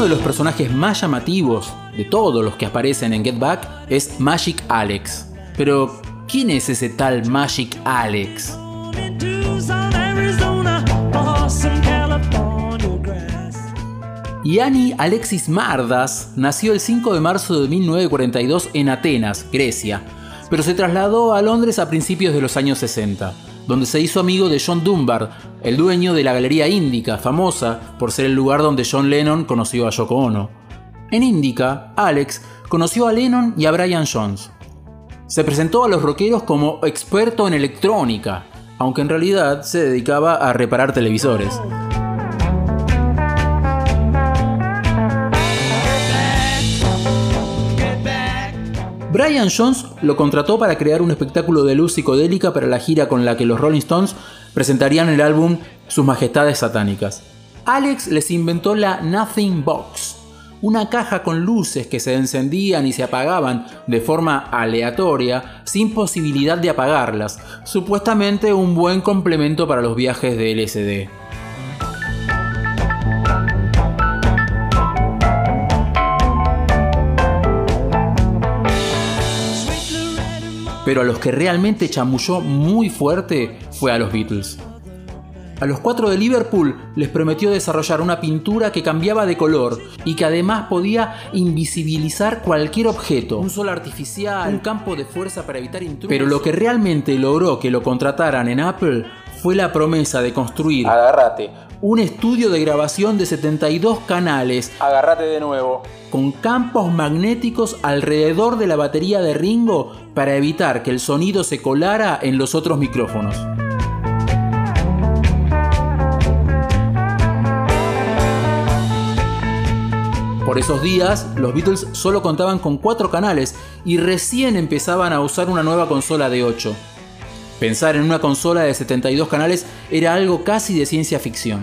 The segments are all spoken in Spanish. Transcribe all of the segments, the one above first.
los personajes más llamativos de todos los que aparecen en Get Back es Magic Alex. Pero, ¿quién es ese tal Magic Alex? Yani Alexis Mardas nació el 5 de marzo de 1942 en Atenas, Grecia, pero se trasladó a Londres a principios de los años 60, donde se hizo amigo de John Dunbar, el dueño de la Galería Índica, famosa por ser el lugar donde John Lennon conoció a Yoko Ono. En Índica, Alex conoció a Lennon y a Brian Jones. Se presentó a los rockeros como experto en electrónica, aunque en realidad se dedicaba a reparar televisores. Brian Jones lo contrató para crear un espectáculo de luz psicodélica para la gira con la que los Rolling Stones presentarían el álbum Sus Majestades Satánicas. Alex les inventó la Nothing Box, una caja con luces que se encendían y se apagaban de forma aleatoria sin posibilidad de apagarlas, supuestamente un buen complemento para los viajes de LSD. Pero a los que realmente chamulló muy fuerte fue a los Beatles. A los cuatro de Liverpool les prometió desarrollar una pintura que cambiaba de color y que además podía invisibilizar cualquier objeto, un sol artificial, un campo de fuerza para evitar intrusos. Pero lo que realmente logró que lo contrataran en Apple fue la promesa de construir, un estudio de grabación de 72 canales, agárrate de nuevo, con campos magnéticos alrededor de la batería de Ringo para evitar que el sonido se colara en los otros micrófonos. Por esos días, los Beatles solo contaban con cuatro canales y recién empezaban a usar una nueva consola de 8. Pensar en una consola de 72 canales era algo casi de ciencia ficción.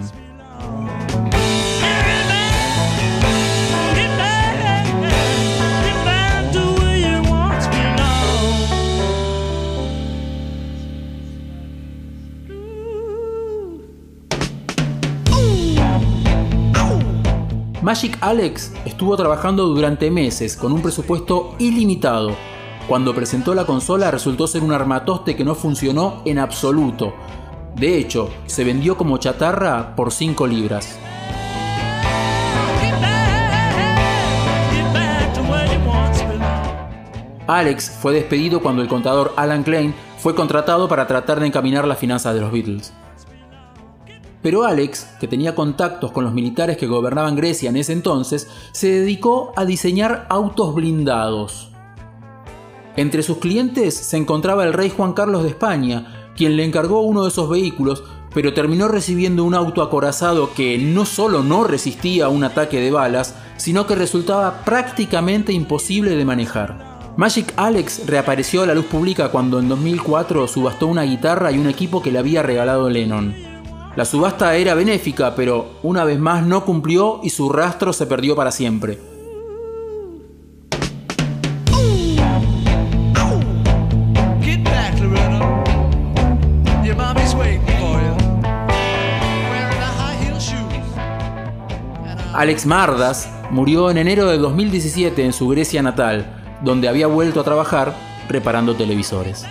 Magic Alex estuvo trabajando durante meses con un presupuesto ilimitado. Cuando presentó la consola resultó ser un armatoste que no funcionó en absoluto. De hecho, se vendió como chatarra por 5 libras. Alex fue despedido cuando el contador Alan Klein fue contratado para tratar de encaminar las finanzas de los Beatles. Pero Alex, que tenía contactos con los militares que gobernaban Grecia en ese entonces, se dedicó a diseñar autos blindados. Entre sus clientes se encontraba el rey Juan Carlos de España, quien le encargó uno de esos vehículos, pero terminó recibiendo un auto acorazado que no solo no resistía a un ataque de balas, sino que resultaba prácticamente imposible de manejar. Magic Alex reapareció a la luz pública cuando en 2004 subastó una guitarra y un equipo que le había regalado Lennon. La subasta era benéfica, pero una vez más no cumplió y su rastro se perdió para siempre. Alex Mardas murió en enero de 2017 en su Grecia natal, donde había vuelto a trabajar reparando televisores.